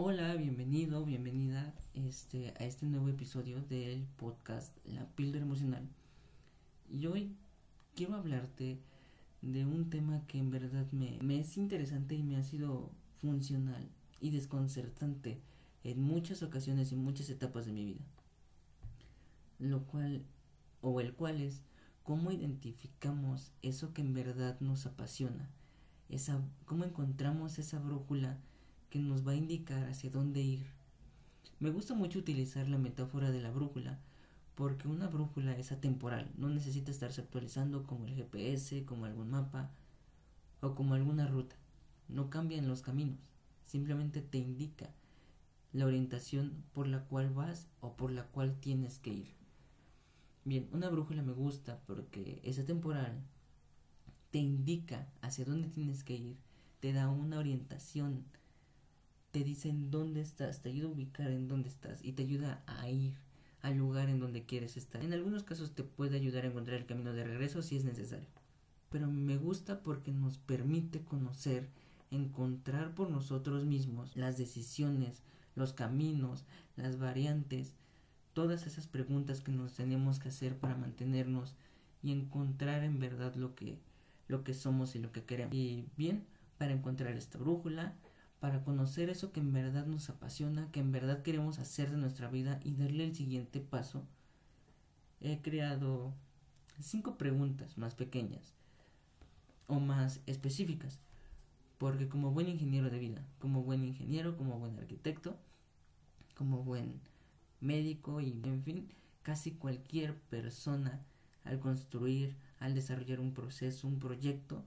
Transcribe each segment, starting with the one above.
Hola, bienvenido, bienvenida este, a este nuevo episodio del podcast La píldora emocional. Y hoy quiero hablarte de un tema que en verdad me, me es interesante y me ha sido funcional y desconcertante en muchas ocasiones y muchas etapas de mi vida. Lo cual, o el cual es cómo identificamos eso que en verdad nos apasiona, esa, cómo encontramos esa brújula que nos va a indicar hacia dónde ir. Me gusta mucho utilizar la metáfora de la brújula, porque una brújula es atemporal, no necesita estarse actualizando como el GPS, como algún mapa o como alguna ruta. No cambian los caminos, simplemente te indica la orientación por la cual vas o por la cual tienes que ir. Bien, una brújula me gusta porque es atemporal, te indica hacia dónde tienes que ir, te da una orientación te dicen dónde estás, te ayuda a ubicar en dónde estás y te ayuda a ir al lugar en donde quieres estar. En algunos casos te puede ayudar a encontrar el camino de regreso si es necesario. Pero me gusta porque nos permite conocer, encontrar por nosotros mismos las decisiones, los caminos, las variantes, todas esas preguntas que nos tenemos que hacer para mantenernos y encontrar en verdad lo que lo que somos y lo que queremos. Y bien, para encontrar esta brújula, para conocer eso que en verdad nos apasiona, que en verdad queremos hacer de nuestra vida y darle el siguiente paso, he creado cinco preguntas más pequeñas o más específicas. Porque como buen ingeniero de vida, como buen ingeniero, como buen arquitecto, como buen médico y en fin, casi cualquier persona al construir, al desarrollar un proceso, un proyecto,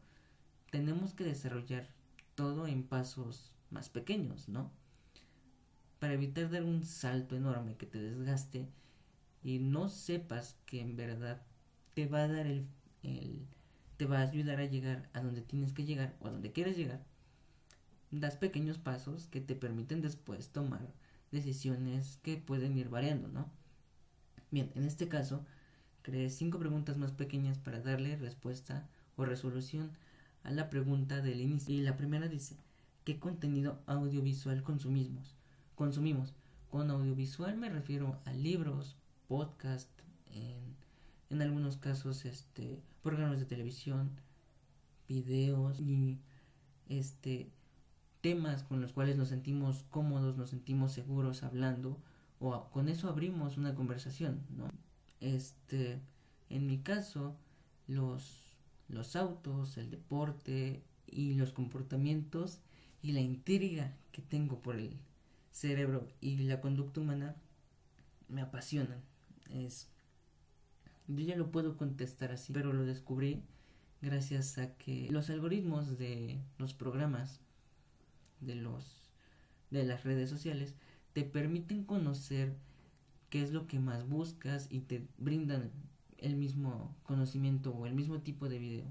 tenemos que desarrollar todo en pasos más pequeños, ¿no? Para evitar dar un salto enorme que te desgaste y no sepas que en verdad te va a dar el, te va a ayudar a llegar a donde tienes que llegar o a donde quieres llegar, das pequeños pasos que te permiten después tomar decisiones que pueden ir variando, ¿no? Bien, en este caso, creé cinco preguntas más pequeñas para darle respuesta o resolución a la pregunta del inicio. Y la primera dice, qué contenido audiovisual consumimos. consumimos. Con audiovisual me refiero a libros, podcast, en, algunos casos este programas de televisión, videos y este temas con los cuales nos sentimos cómodos, nos sentimos seguros hablando o con eso abrimos una conversación, ¿no? Este, en mi caso, los los autos, el deporte y los comportamientos y la intriga que tengo por el cerebro y la conducta humana me apasionan. Es yo ya lo puedo contestar así, pero lo descubrí gracias a que los algoritmos de los programas de los de las redes sociales te permiten conocer qué es lo que más buscas y te brindan el mismo conocimiento o el mismo tipo de video.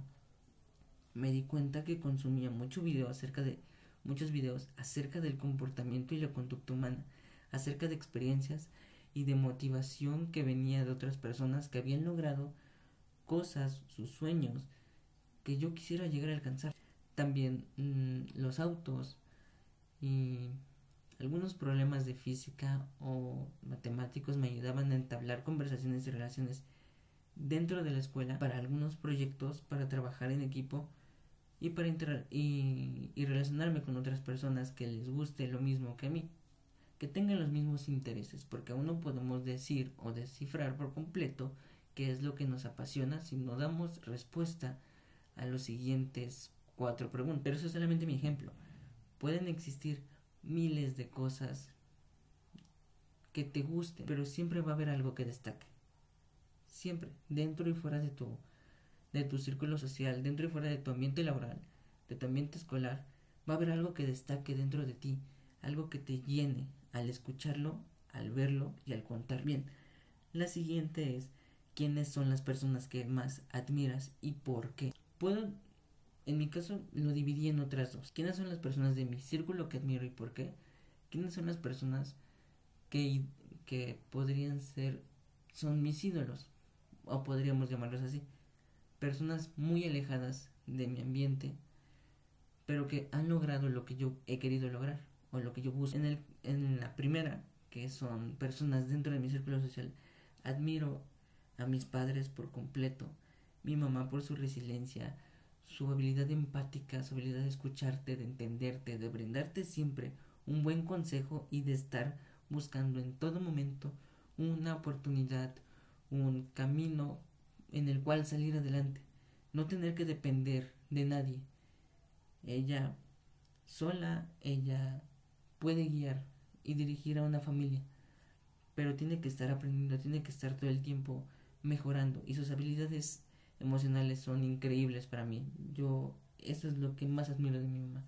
Me di cuenta que consumía mucho video acerca de muchos videos acerca del comportamiento y la conducta humana, acerca de experiencias y de motivación que venía de otras personas que habían logrado cosas, sus sueños, que yo quisiera llegar a alcanzar. También mm, los autos y algunos problemas de física o matemáticos me ayudaban a entablar conversaciones y relaciones dentro de la escuela para algunos proyectos, para trabajar en equipo y para entrar y, y relacionarme con otras personas que les guste lo mismo que a mí, que tengan los mismos intereses, porque aún no podemos decir o descifrar por completo qué es lo que nos apasiona si no damos respuesta a los siguientes cuatro preguntas. Pero eso es solamente mi ejemplo. Pueden existir miles de cosas que te gusten, pero siempre va a haber algo que destaque. Siempre, dentro y fuera de tu de tu círculo social, dentro y fuera de tu ambiente laboral, de tu ambiente escolar, va a haber algo que destaque dentro de ti, algo que te llene al escucharlo, al verlo y al contar bien. La siguiente es quiénes son las personas que más admiras y por qué. Puedo, en mi caso, lo dividí en otras dos. ¿Quiénes son las personas de mi círculo que admiro y por qué? ¿Quiénes son las personas que, que podrían ser, son mis ídolos? O podríamos llamarlos así personas muy alejadas de mi ambiente, pero que han logrado lo que yo he querido lograr o lo que yo busco. En, el, en la primera, que son personas dentro de mi círculo social, admiro a mis padres por completo, mi mamá por su resiliencia, su habilidad empática, su habilidad de escucharte, de entenderte, de brindarte siempre un buen consejo y de estar buscando en todo momento una oportunidad, un camino en el cual salir adelante, no tener que depender de nadie. Ella sola, ella puede guiar y dirigir a una familia, pero tiene que estar aprendiendo, tiene que estar todo el tiempo mejorando y sus habilidades emocionales son increíbles para mí. Yo eso es lo que más admiro de mi mamá.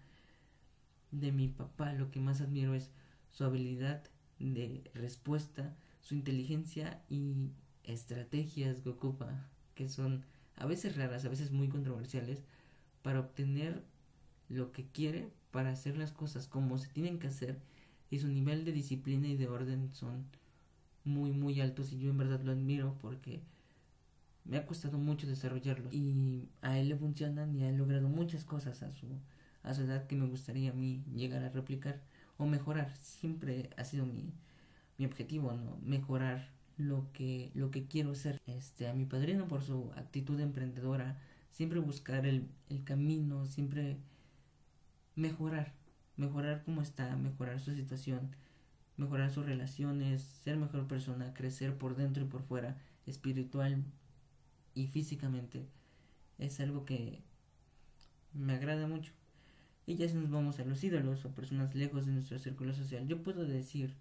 De mi papá lo que más admiro es su habilidad de respuesta, su inteligencia y estrategias que ocupa, que son a veces raras, a veces muy controversiales, para obtener lo que quiere, para hacer las cosas como se tienen que hacer, y su nivel de disciplina y de orden son muy, muy altos, y yo en verdad lo admiro porque me ha costado mucho desarrollarlo, y a él le funcionan y ha logrado muchas cosas a su, a su edad que me gustaría a mí llegar a replicar o mejorar. Siempre ha sido mi, mi objetivo, ¿no? Mejorar lo que, lo que quiero ser. Este, a mi padrino por su actitud emprendedora, siempre buscar el, el camino, siempre mejorar, mejorar cómo está, mejorar su situación, mejorar sus relaciones, ser mejor persona, crecer por dentro y por fuera, espiritual y físicamente. Es algo que me agrada mucho. Y ya si nos vamos a los ídolos o personas lejos de nuestro círculo social, yo puedo decir,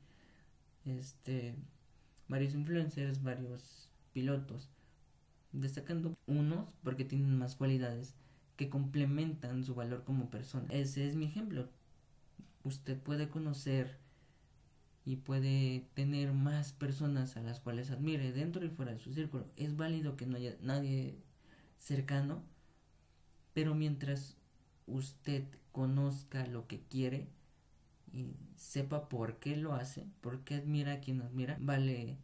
este, varios influencers, varios pilotos, destacando unos porque tienen más cualidades que complementan su valor como persona. Ese es mi ejemplo. Usted puede conocer y puede tener más personas a las cuales admire dentro y fuera de su círculo. Es válido que no haya nadie cercano, pero mientras usted conozca lo que quiere y sepa por qué lo hace, por qué admira a quien admira, vale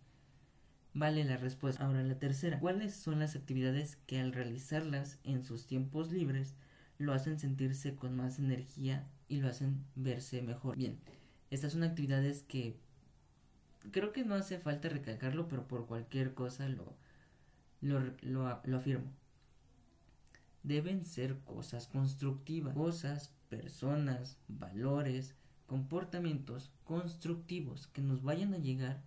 vale la respuesta. Ahora la tercera, ¿cuáles son las actividades que al realizarlas en sus tiempos libres lo hacen sentirse con más energía y lo hacen verse mejor? Bien, estas son actividades que creo que no hace falta recalcarlo, pero por cualquier cosa lo, lo, lo, lo afirmo deben ser cosas constructivas, cosas, personas, valores, comportamientos constructivos que nos vayan a llegar,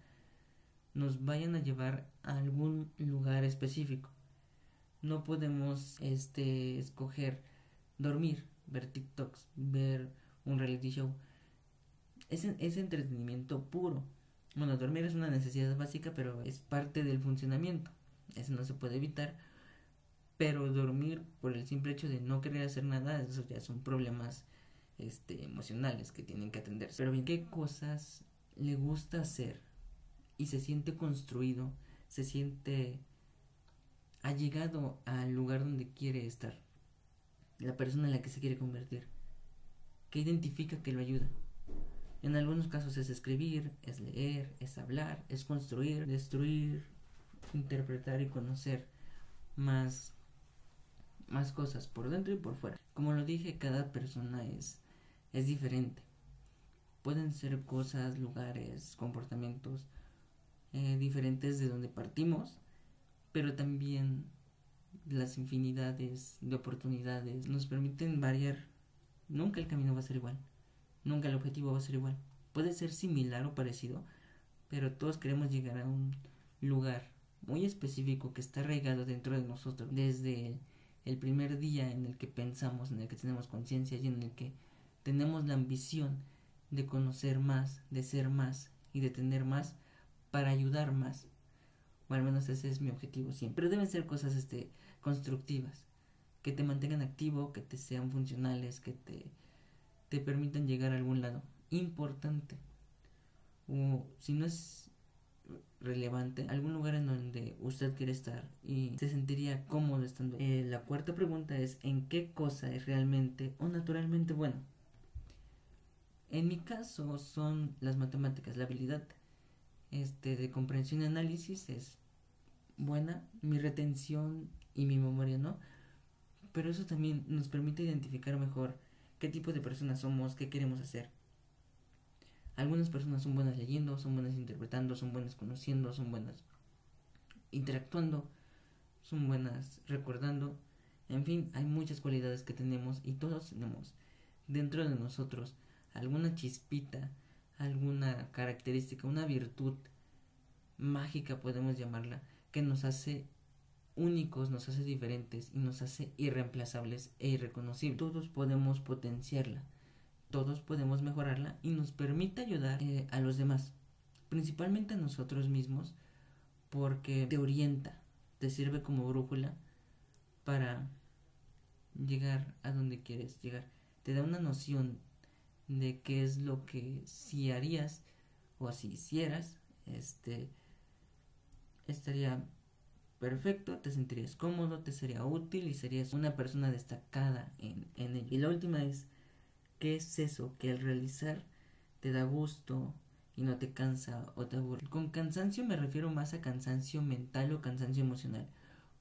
nos vayan a llevar a algún lugar específico. No podemos este escoger dormir, ver TikToks, ver un reality show. Es, es entretenimiento puro. Bueno, dormir es una necesidad básica, pero es parte del funcionamiento. Eso no se puede evitar pero dormir por el simple hecho de no querer hacer nada, eso ya son problemas este, emocionales que tienen que atenderse. Pero bien, ¿qué cosas le gusta hacer y se siente construido, se siente allegado al lugar donde quiere estar? La persona en la que se quiere convertir. ¿Qué identifica que lo ayuda? En algunos casos es escribir, es leer, es hablar, es construir, destruir, interpretar y conocer más más cosas por dentro y por fuera. Como lo dije, cada persona es, es diferente. Pueden ser cosas, lugares, comportamientos eh, diferentes de donde partimos, pero también las infinidades de oportunidades nos permiten variar. Nunca el camino va a ser igual, nunca el objetivo va a ser igual. Puede ser similar o parecido, pero todos queremos llegar a un lugar muy específico que está arraigado dentro de nosotros, desde el primer día en el que pensamos, en el que tenemos conciencia y en el que tenemos la ambición de conocer más, de ser más y de tener más para ayudar más. O al menos ese es mi objetivo siempre. Pero deben ser cosas este, constructivas, que te mantengan activo, que te sean funcionales, que te, te permitan llegar a algún lado. Importante. O si no es relevante, algún lugar en donde usted quiere estar y se sentiría cómodo estando. Eh, la cuarta pregunta es ¿en qué cosa es realmente o naturalmente bueno? En mi caso son las matemáticas, la habilidad este, de comprensión y análisis es buena, mi retención y mi memoria no, pero eso también nos permite identificar mejor qué tipo de personas somos, qué queremos hacer. Algunas personas son buenas leyendo, son buenas interpretando, son buenas conociendo, son buenas interactuando, son buenas recordando. En fin, hay muchas cualidades que tenemos y todos tenemos dentro de nosotros alguna chispita, alguna característica, una virtud mágica podemos llamarla, que nos hace únicos, nos hace diferentes y nos hace irreemplazables e irreconocibles. Todos podemos potenciarla, todos podemos mejorarla y nos permite ayudar eh, a los demás, principalmente a nosotros mismos, porque te orienta, te sirve como brújula para llegar a donde quieres llegar. Te da una noción de qué es lo que si harías o si hicieras, este estaría perfecto, te sentirías cómodo, te sería útil y serías una persona destacada en, en ello. Y la última es, ¿qué es eso que al realizar te da gusto y no te cansa o te aburre? Con cansancio me refiero más a cansancio mental o cansancio emocional,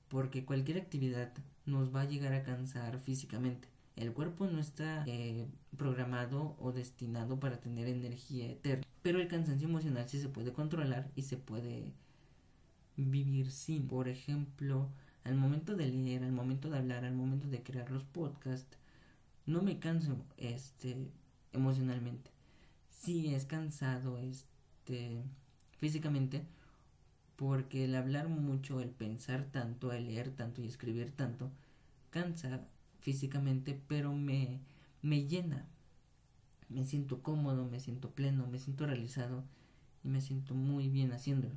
porque cualquier actividad nos va a llegar a cansar físicamente. El cuerpo no está eh, programado o destinado para tener energía eterna, pero el cansancio emocional sí se puede controlar y se puede vivir sin. Por ejemplo, al momento de leer, al momento de hablar, al momento de crear los podcasts, no me canso este emocionalmente. Sí es cansado este físicamente porque el hablar mucho, el pensar tanto, el leer tanto y escribir tanto cansa físicamente, pero me me llena. Me siento cómodo, me siento pleno, me siento realizado y me siento muy bien haciéndolo.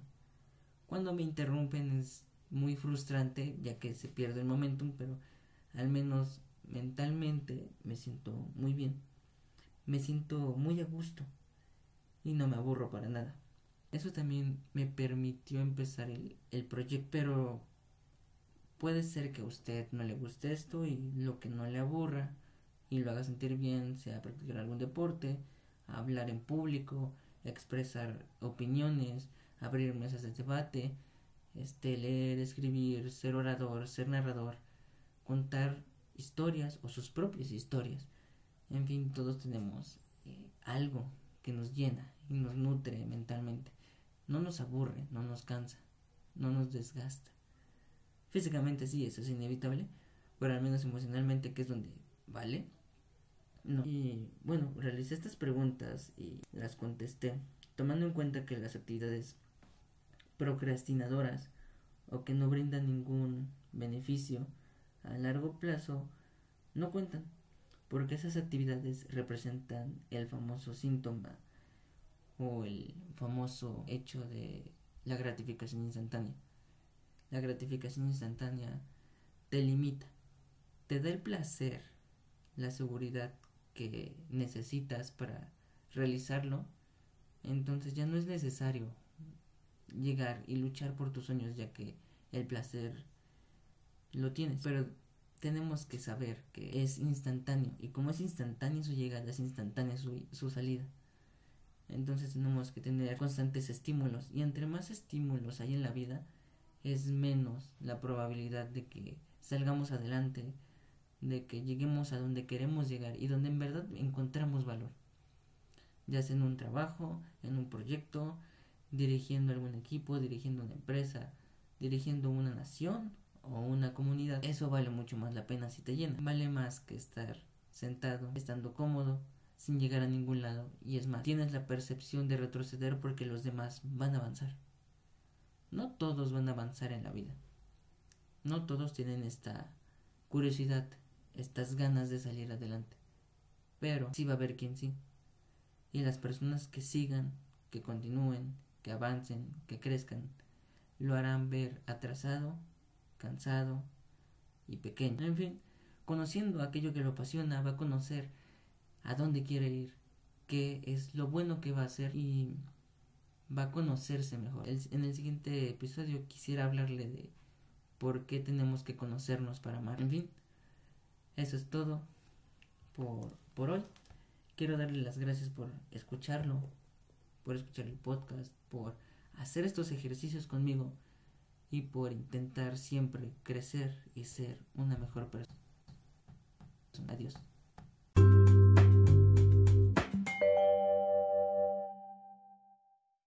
Cuando me interrumpen es muy frustrante ya que se pierde el momentum, pero al menos mentalmente me siento muy bien. Me siento muy a gusto y no me aburro para nada. Eso también me permitió empezar el, el proyecto, pero puede ser que a usted no le guste esto y lo que no le aburra y lo haga sentir bien, sea practicar algún deporte, hablar en público, expresar opiniones, abrir mesas de debate, este, leer, escribir, ser orador, ser narrador, contar historias o sus propias historias. En fin, todos tenemos eh, algo que nos llena y nos nutre mentalmente. No nos aburre, no nos cansa, no nos desgasta. Físicamente sí, eso es inevitable, pero al menos emocionalmente, que es donde vale. No. Y bueno, realicé estas preguntas y las contesté, tomando en cuenta que las actividades procrastinadoras o que no brindan ningún beneficio a largo plazo no cuentan porque esas actividades representan el famoso síntoma o el famoso hecho de la gratificación instantánea. La gratificación instantánea te limita, te da el placer, la seguridad que necesitas para realizarlo, entonces ya no es necesario llegar y luchar por tus sueños ya que el placer lo tienes. Pero tenemos que saber que es instantáneo y como es instantáneo su llegada, es instantánea su, su salida. Entonces tenemos que tener constantes estímulos y entre más estímulos hay en la vida es menos la probabilidad de que salgamos adelante, de que lleguemos a donde queremos llegar y donde en verdad encontramos valor. Ya sea en un trabajo, en un proyecto, dirigiendo algún equipo, dirigiendo una empresa, dirigiendo una nación o una comunidad, eso vale mucho más la pena si te llena. Vale más que estar sentado, estando cómodo, sin llegar a ningún lado. Y es más, tienes la percepción de retroceder porque los demás van a avanzar. No todos van a avanzar en la vida. No todos tienen esta curiosidad, estas ganas de salir adelante. Pero sí va a haber quien sí. Y las personas que sigan, que continúen, que avancen, que crezcan, lo harán ver atrasado, cansado y pequeño. En fin, conociendo aquello que lo apasiona, va a conocer a dónde quiere ir, qué es lo bueno que va a hacer y va a conocerse mejor. en el siguiente episodio quisiera hablarle de por qué tenemos que conocernos para amar. En fin, eso es todo por, por hoy. Quiero darle las gracias por escucharlo, por escuchar el podcast, por hacer estos ejercicios conmigo y por intentar siempre crecer y ser una mejor persona. Adiós.